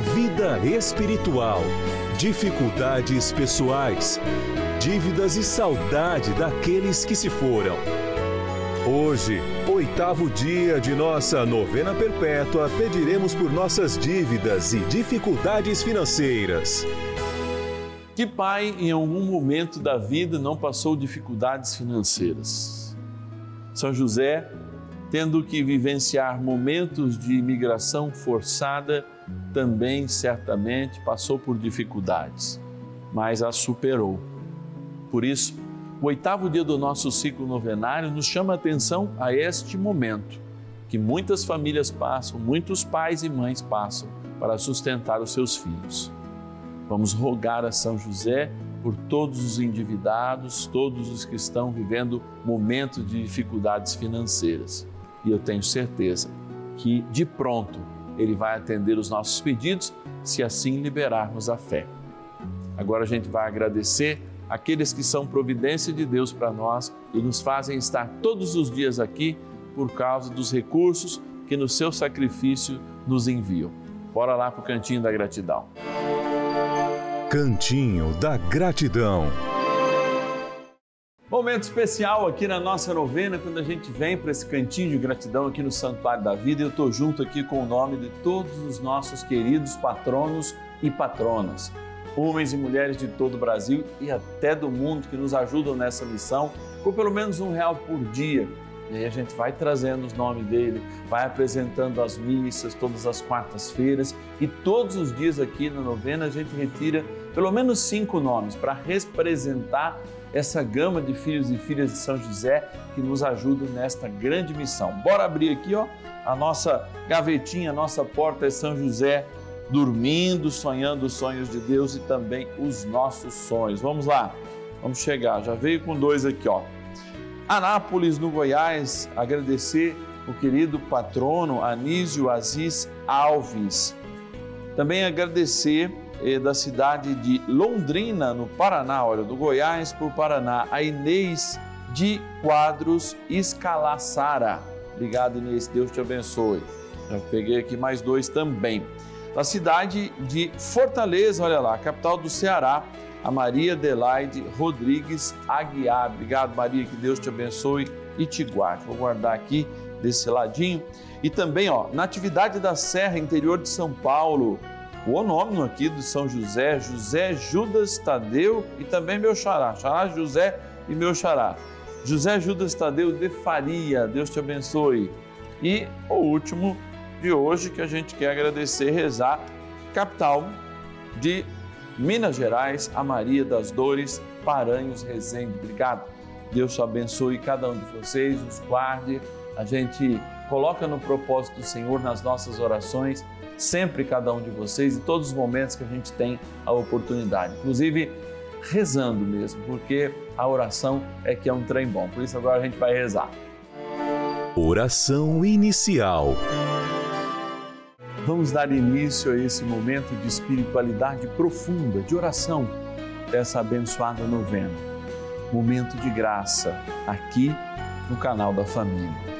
vida espiritual, dificuldades pessoais, dívidas e saudade daqueles que se foram. Hoje, oitavo dia de nossa novena perpétua, pediremos por nossas dívidas e dificuldades financeiras. Que pai em algum momento da vida não passou dificuldades financeiras? São José, tendo que vivenciar momentos de imigração forçada, também certamente passou por dificuldades, mas as superou. Por isso, o oitavo dia do nosso ciclo novenário nos chama a atenção a este momento que muitas famílias passam, muitos pais e mães passam para sustentar os seus filhos. Vamos rogar a São José por todos os endividados, todos os que estão vivendo momentos de dificuldades financeiras. E eu tenho certeza que de pronto ele vai atender os nossos pedidos, se assim liberarmos a fé. Agora a gente vai agradecer aqueles que são providência de Deus para nós e nos fazem estar todos os dias aqui por causa dos recursos que no seu sacrifício nos enviam. Bora lá para o cantinho da gratidão. Cantinho da Gratidão. Momento especial aqui na nossa novena, quando a gente vem para esse cantinho de gratidão aqui no Santuário da Vida. Eu estou junto aqui com o nome de todos os nossos queridos patronos e patronas, homens e mulheres de todo o Brasil e até do mundo que nos ajudam nessa missão, com pelo menos um real por dia. E aí a gente vai trazendo os nomes dele, vai apresentando as missas todas as quartas-feiras e todos os dias aqui na novena a gente retira pelo menos cinco nomes para representar essa gama de filhos e filhas de São José que nos ajudam nesta grande missão. Bora abrir aqui, ó, a nossa gavetinha, a nossa porta é São José dormindo, sonhando os sonhos de Deus e também os nossos sonhos. Vamos lá. Vamos chegar. Já veio com dois aqui, ó. Anápolis, no Goiás, agradecer o querido patrono Anísio Aziz Alves. Também agradecer da cidade de Londrina, no Paraná, olha, do Goiás para o Paraná, a Inês de Quadros Escalaçara. Obrigado, Inês, Deus te abençoe. Já peguei aqui mais dois também. Da cidade de Fortaleza, olha lá, capital do Ceará, a Maria Adelaide Rodrigues Aguiar. Obrigado, Maria, que Deus te abençoe e te guarde. Vou guardar aqui desse ladinho. E também, ó, Natividade da Serra, interior de São Paulo, o onônimo aqui do São José, José Judas Tadeu e também meu xará, xará José e meu xará. José Judas Tadeu de Faria, Deus te abençoe. E o último de hoje que a gente quer agradecer, rezar, capital de Minas Gerais, a Maria das Dores, Paranhos Resende. Obrigado. Deus te abençoe cada um de vocês, os guarde. A gente coloca no propósito do Senhor nas nossas orações, sempre cada um de vocês, em todos os momentos que a gente tem a oportunidade. Inclusive, rezando mesmo, porque a oração é que é um trem bom. Por isso agora a gente vai rezar. Oração inicial. Vamos dar início a esse momento de espiritualidade profunda, de oração dessa abençoada novena. Momento de graça aqui no canal da família.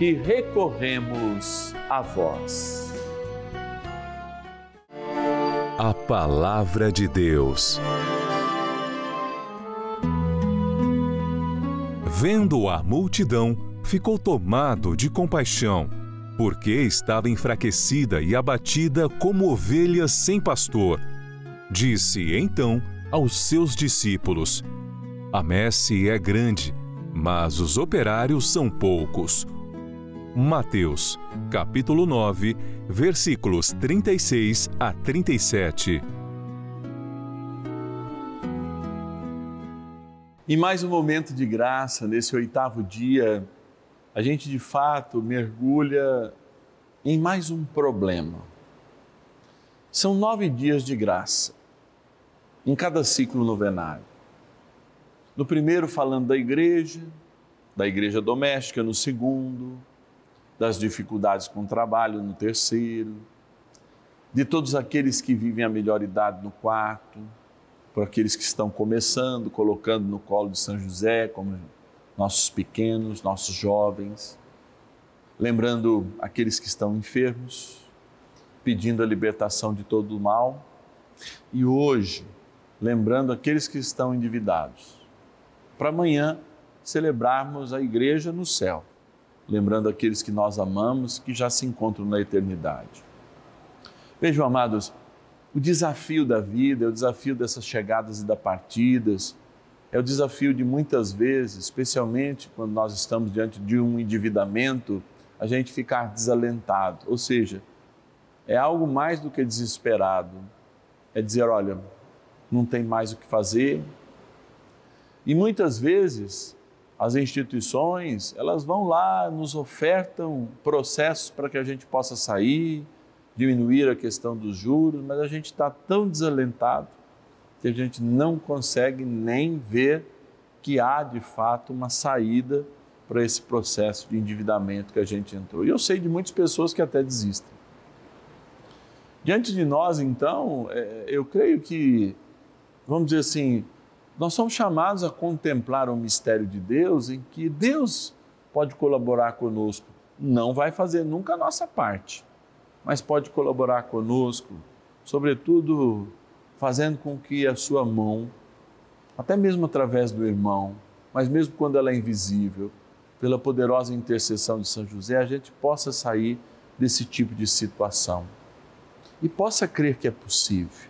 que recorremos a vós. A Palavra de Deus. Vendo a multidão, ficou tomado de compaixão, porque estava enfraquecida e abatida como ovelha sem pastor. Disse então aos seus discípulos: A messe é grande, mas os operários são poucos. Mateus, capítulo 9, versículos 36 a 37. Em mais um momento de graça, nesse oitavo dia, a gente de fato mergulha em mais um problema. São nove dias de graça, em cada ciclo novenário. No primeiro, falando da igreja, da igreja doméstica, no segundo, das dificuldades com o trabalho no terceiro, de todos aqueles que vivem a melhor idade no quarto, por aqueles que estão começando, colocando no colo de São José, como nossos pequenos, nossos jovens, lembrando aqueles que estão enfermos, pedindo a libertação de todo o mal, e hoje, lembrando aqueles que estão endividados, para amanhã celebrarmos a igreja no céu lembrando aqueles que nós amamos, que já se encontram na eternidade. Vejam, amados, o desafio da vida, é o desafio dessas chegadas e das partidas, é o desafio de muitas vezes, especialmente quando nós estamos diante de um endividamento, a gente ficar desalentado. Ou seja, é algo mais do que desesperado. É dizer, olha, não tem mais o que fazer. E muitas vezes as instituições, elas vão lá, nos ofertam processos para que a gente possa sair, diminuir a questão dos juros, mas a gente está tão desalentado que a gente não consegue nem ver que há de fato uma saída para esse processo de endividamento que a gente entrou. E eu sei de muitas pessoas que até desistem. Diante de nós, então, é, eu creio que, vamos dizer assim, nós somos chamados a contemplar o mistério de Deus em que Deus pode colaborar conosco. Não vai fazer nunca a nossa parte, mas pode colaborar conosco, sobretudo fazendo com que a sua mão, até mesmo através do irmão, mas mesmo quando ela é invisível, pela poderosa intercessão de São José, a gente possa sair desse tipo de situação e possa crer que é possível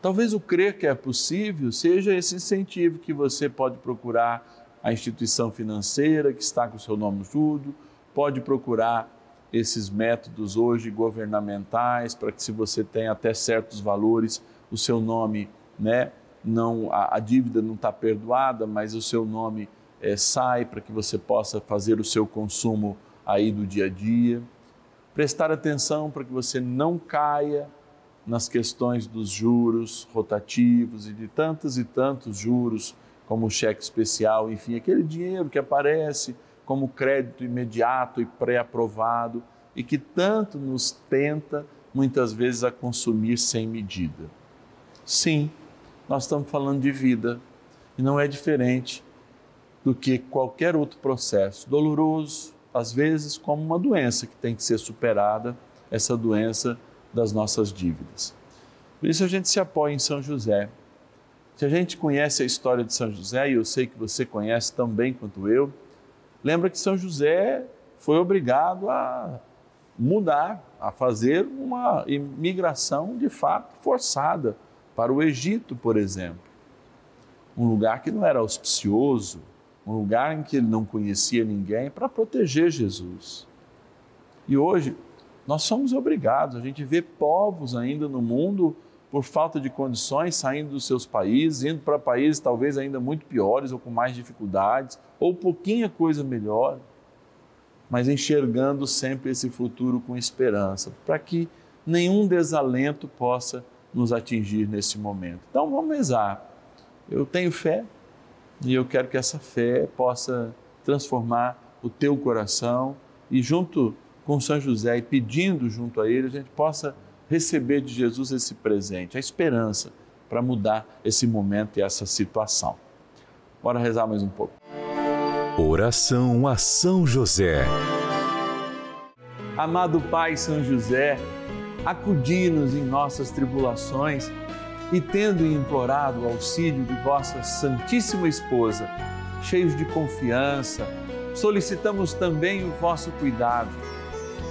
Talvez o crer que é possível seja esse incentivo que você pode procurar a instituição financeira que está com o seu nome tudo, pode procurar esses métodos hoje governamentais para que se você tem até certos valores, o seu nome, né, não a, a dívida não está perdoada, mas o seu nome é, sai para que você possa fazer o seu consumo aí do dia a dia. Prestar atenção para que você não caia nas questões dos juros rotativos e de tantos e tantos juros, como o cheque especial, enfim, aquele dinheiro que aparece como crédito imediato e pré-aprovado e que tanto nos tenta muitas vezes a consumir sem medida. Sim, nós estamos falando de vida e não é diferente do que qualquer outro processo doloroso, às vezes como uma doença que tem que ser superada, essa doença das nossas dívidas. Por isso a gente se apoia em São José. Se a gente conhece a história de São José, e eu sei que você conhece tão bem quanto eu, lembra que São José foi obrigado a mudar, a fazer uma imigração de fato forçada para o Egito, por exemplo. Um lugar que não era auspicioso, um lugar em que ele não conhecia ninguém, para proteger Jesus. E hoje, nós somos obrigados, a gente vê povos ainda no mundo por falta de condições saindo dos seus países, indo para países talvez ainda muito piores ou com mais dificuldades, ou pouquinha coisa melhor, mas enxergando sempre esse futuro com esperança, para que nenhum desalento possa nos atingir nesse momento. Então vamos rezar. Eu tenho fé e eu quero que essa fé possa transformar o teu coração e junto com São José e pedindo junto a ele, a gente possa receber de Jesus esse presente, a esperança para mudar esse momento e essa situação. Bora rezar mais um pouco. Oração a São José. Amado Pai São José, acudi-nos em nossas tribulações e, tendo implorado o auxílio de vossa Santíssima Esposa, cheios de confiança, solicitamos também o vosso cuidado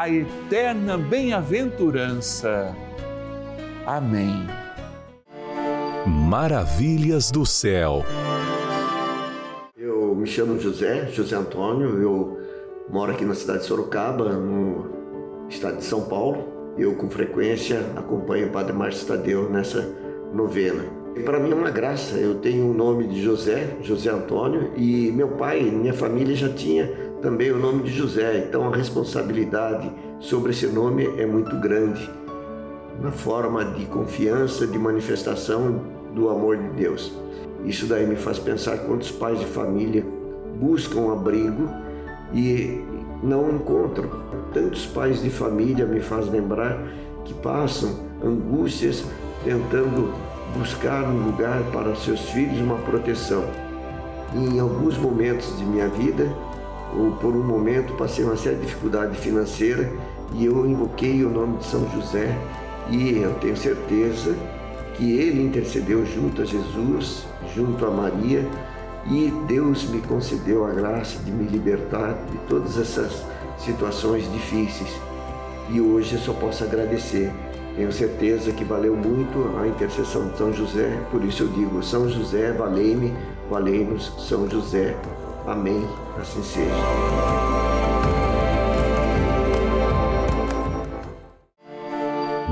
a eterna bem-aventurança. Amém. Maravilhas do céu. Eu me chamo José, José Antônio, eu moro aqui na cidade de Sorocaba, no estado de São Paulo. Eu, com frequência, acompanho o Padre Márcio Tadeu nessa novena. Para mim é uma graça, eu tenho o nome de José, José Antônio, e meu pai, minha família já tinha também o nome de José. Então a responsabilidade sobre esse nome é muito grande na forma de confiança, de manifestação do amor de Deus. Isso daí me faz pensar quantos pais de família buscam abrigo e não encontram. Tantos pais de família me faz lembrar que passam angústias tentando buscar um lugar para seus filhos, uma proteção. E em alguns momentos de minha vida, ou por um momento passei uma séria dificuldade financeira e eu invoquei o nome de São José e eu tenho certeza que ele intercedeu junto a Jesus, junto a Maria e Deus me concedeu a graça de me libertar de todas essas situações difíceis. E hoje eu só posso agradecer Tenho certeza que valeu muito a intercessão de São José, por isso eu digo: São José, valei-me, valei-nos, São José. Amém. Assim seja.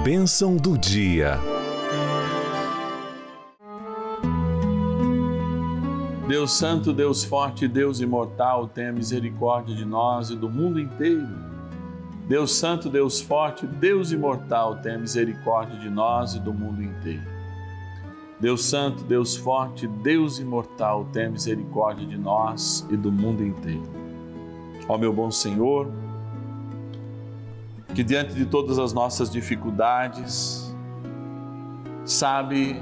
Bênção do dia. Deus Santo, Deus Forte, Deus Imortal, tenha misericórdia de nós e do mundo inteiro. Deus Santo, Deus Forte, Deus Imortal, tenha misericórdia de nós e do mundo inteiro. Deus Santo, Deus Forte, Deus Imortal, tenha misericórdia de nós e do mundo inteiro. Ó meu bom Senhor, que diante de todas as nossas dificuldades, sabe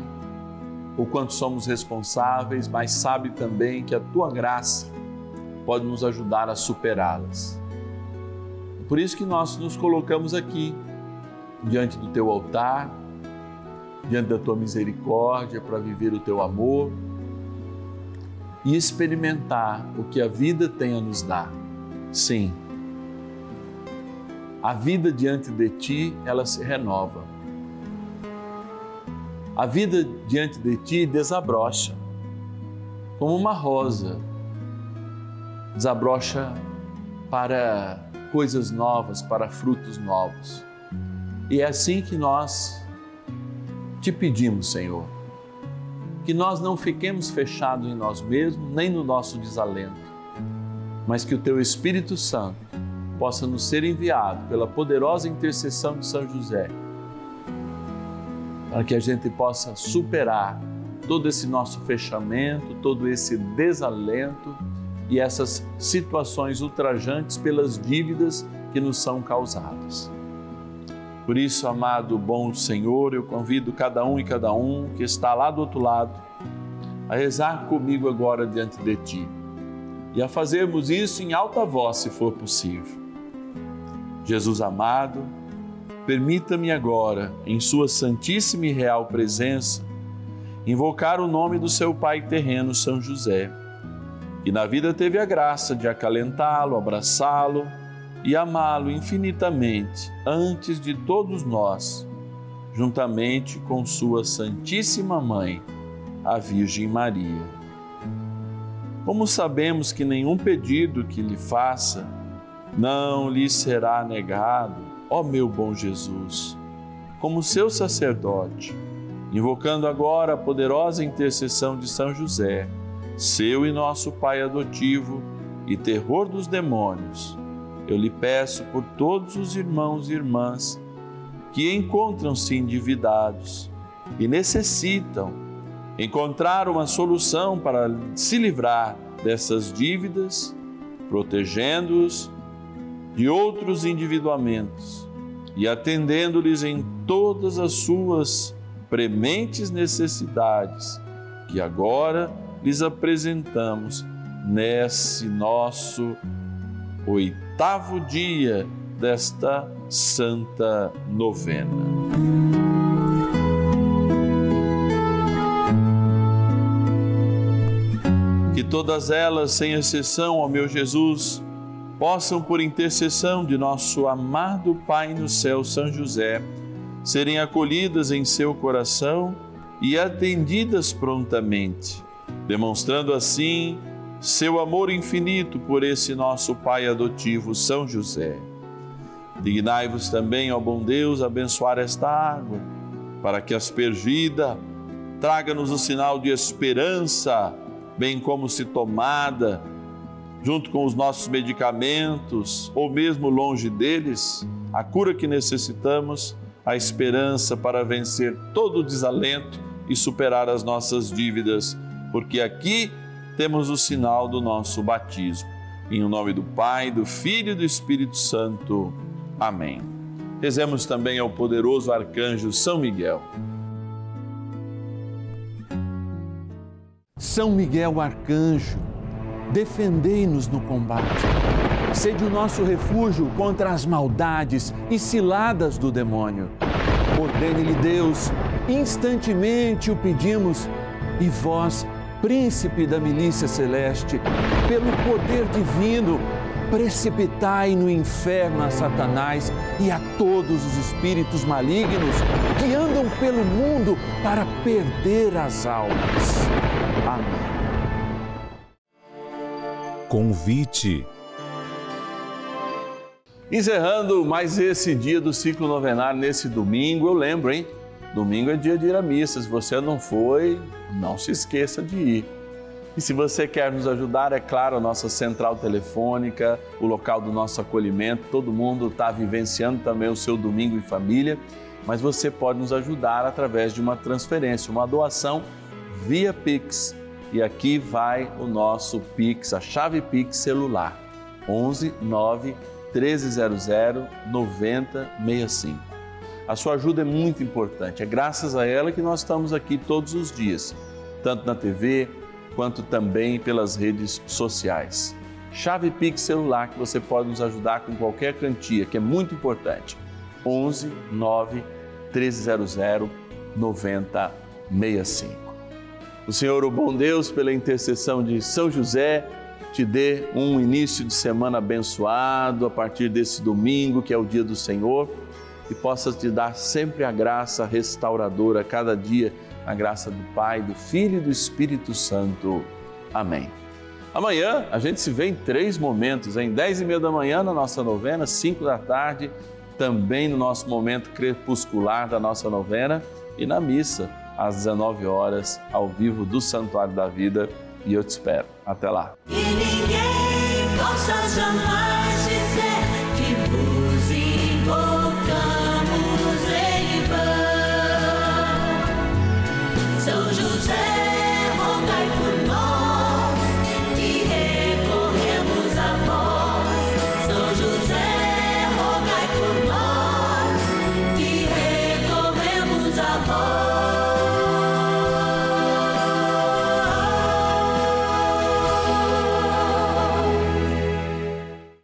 o quanto somos responsáveis, mas sabe também que a tua graça pode nos ajudar a superá-las. Por isso que nós nos colocamos aqui, diante do teu altar, diante da tua misericórdia, para viver o teu amor e experimentar o que a vida tem a nos dar. Sim, a vida diante de ti, ela se renova a vida diante de ti desabrocha, como uma rosa, desabrocha para coisas novas, para frutos novos. E é assim que nós te pedimos, Senhor, que nós não fiquemos fechados em nós mesmos, nem no nosso desalento, mas que o Teu Espírito Santo possa nos ser enviado pela poderosa intercessão de São José para que a gente possa superar todo esse nosso fechamento, todo esse desalento e essas situações ultrajantes pelas dívidas que nos são causadas. Por isso, amado bom Senhor, eu convido cada um e cada um que está lá do outro lado a rezar comigo agora diante de Ti e a fazermos isso em alta voz, se for possível. Jesus amado, permita-me agora, em Sua Santíssima e Real Presença, invocar o nome do seu Pai terreno, São José, que na vida teve a graça de acalentá-lo, abraçá-lo e amá-lo infinitamente antes de todos nós, juntamente com Sua Santíssima Mãe, a Virgem Maria. Como sabemos que nenhum pedido que lhe faça não lhe será negado, ó meu bom Jesus, como seu sacerdote, invocando agora a poderosa intercessão de São José, seu e nosso Pai adotivo e terror dos demônios, eu lhe peço por todos os irmãos e irmãs que encontram-se endividados e necessitam encontrar uma solução para se livrar dessas dívidas, protegendo-os de outros individuamentos e atendendo-lhes em todas as suas prementes necessidades, que agora lhes apresentamos nesse nosso oitavo dia desta Santa Novena. Que todas elas, sem exceção, ó meu Jesus, possam, por intercessão de nosso amado Pai no céu, São José, serem acolhidas em seu coração e atendidas prontamente, demonstrando assim seu amor infinito por esse nosso Pai adotivo, São José. Dignai-vos também, ó bom Deus, abençoar esta água, para que aspergida traga-nos o sinal de esperança, bem como se tomada junto com os nossos medicamentos ou mesmo longe deles, a cura que necessitamos, a esperança para vencer todo o desalento e superar as nossas dívidas, porque aqui temos o sinal do nosso batismo. Em nome do Pai, do Filho e do Espírito Santo. Amém. Rezemos também ao poderoso arcanjo São Miguel. São Miguel arcanjo defendei-nos no combate. Sede o nosso refúgio contra as maldades e ciladas do demônio. Ordene-lhe Deus, instantemente o pedimos, e vós, príncipe da milícia celeste, pelo poder divino, precipitai no inferno a Satanás e a todos os espíritos malignos que andam pelo mundo para perder as almas. Amém. Convite. Encerrando mais esse dia do ciclo novenário, nesse domingo, eu lembro, hein? Domingo é dia de ir à missa. Se você não foi, não se esqueça de ir. E se você quer nos ajudar, é claro, a nossa central telefônica, o local do nosso acolhimento, todo mundo está vivenciando também o seu domingo em família, mas você pode nos ajudar através de uma transferência, uma doação via Pix. E aqui vai o nosso Pix, a chave Pix celular, 11 9 1300 9065. A sua ajuda é muito importante, é graças a ela que nós estamos aqui todos os dias, tanto na TV, quanto também pelas redes sociais. Chave Pix celular que você pode nos ajudar com qualquer quantia, que é muito importante. 11 9 1300 9065. O Senhor, o bom Deus, pela intercessão de São José, te dê um início de semana abençoado a partir desse domingo, que é o dia do Senhor, e possa te dar sempre a graça restauradora cada dia a graça do Pai, do Filho e do Espírito Santo. Amém. Amanhã a gente se vê em três momentos, em dez e meia da manhã na nossa novena, cinco da tarde, também no nosso momento crepuscular da nossa novena e na missa às 19 horas, ao vivo do Santuário da Vida. E eu te espero. Até lá.